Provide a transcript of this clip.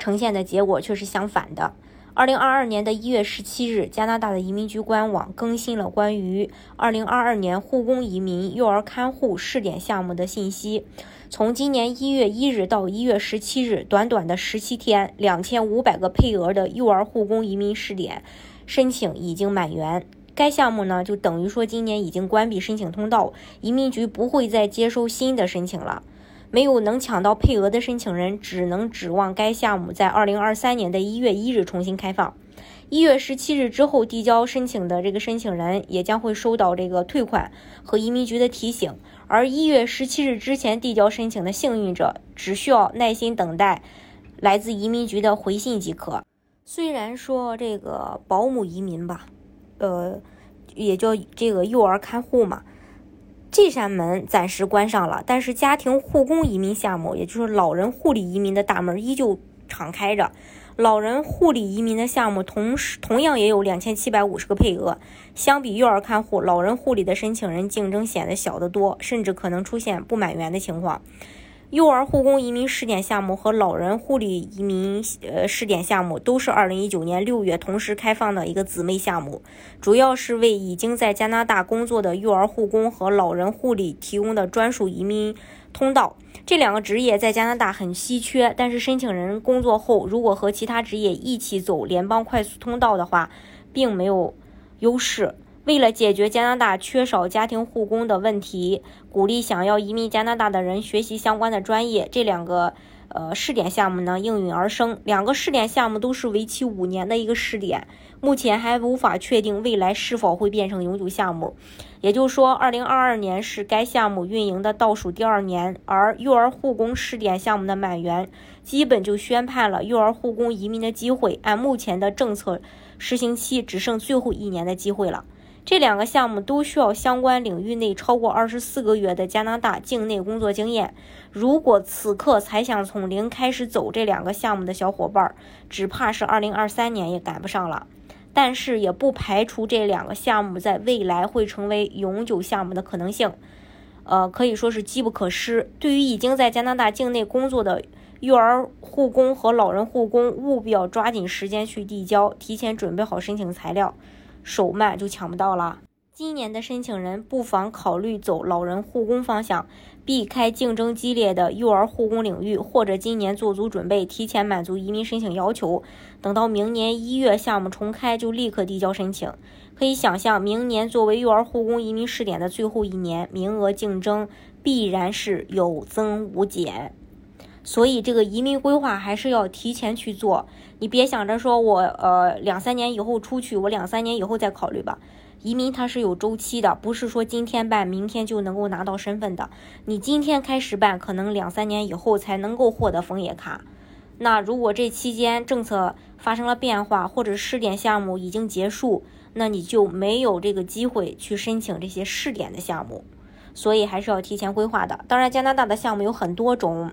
呈现的结果却是相反的。二零二二年的一月十七日，加拿大的移民局官网更新了关于二零二二年护工移民幼儿看护试点项目的信息。从今年一月一日到一月十七日，短短的十七天，两千五百个配额的幼儿护工移民试点申请已经满员。该项目呢，就等于说今年已经关闭申请通道，移民局不会再接收新的申请了。没有能抢到配额的申请人，只能指望该项目在二零二三年的一月一日重新开放。一月十七日之后递交申请的这个申请人也将会收到这个退款和移民局的提醒。而一月十七日之前递交申请的幸运者，只需要耐心等待来自移民局的回信即可。虽然说这个保姆移民吧，呃，也叫这个幼儿看护嘛。这扇门暂时关上了，但是家庭护工移民项目，也就是老人护理移民的大门依旧敞开着。老人护理移民的项目同时同样也有两千七百五十个配额，相比幼儿看护，老人护理的申请人竞争显得小得多，甚至可能出现不满员的情况。幼儿护工移民试点项目和老人护理移民呃试点项目都是二零一九年六月同时开放的一个姊妹项目，主要是为已经在加拿大工作的幼儿护工和老人护理提供的专属移民通道。这两个职业在加拿大很稀缺，但是申请人工作后如果和其他职业一起走联邦快速通道的话，并没有优势。为了解决加拿大缺少家庭护工的问题，鼓励想要移民加拿大的人学习相关的专业，这两个呃试点项目呢应运而生。两个试点项目都是为期五年的一个试点，目前还无法确定未来是否会变成永久项目。也就是说，二零二二年是该项目运营的倒数第二年，而幼儿护工试点项目的满员，基本就宣判了幼儿护工移民的机会。按目前的政策实行期，只剩最后一年的机会了。这两个项目都需要相关领域内超过二十四个月的加拿大境内工作经验。如果此刻才想从零开始走这两个项目的小伙伴，只怕是二零二三年也赶不上了。但是也不排除这两个项目在未来会成为永久项目的可能性。呃，可以说是机不可失。对于已经在加拿大境内工作的幼儿护工和老人护工，务必要抓紧时间去递交，提前准备好申请材料。手慢就抢不到了。今年的申请人不妨考虑走老人护工方向，避开竞争激烈的幼儿护工领域，或者今年做足准备，提前满足移民申请要求，等到明年一月项目重开就立刻递交申请。可以想象，明年作为幼儿护工移民试点的最后一年，名额竞争必然是有增无减。所以，这个移民规划还是要提前去做。你别想着说我呃两三年以后出去，我两三年以后再考虑吧。移民它是有周期的，不是说今天办明天就能够拿到身份的。你今天开始办，可能两三年以后才能够获得枫叶卡。那如果这期间政策发生了变化，或者试点项目已经结束，那你就没有这个机会去申请这些试点的项目。所以还是要提前规划的。当然，加拿大的项目有很多种。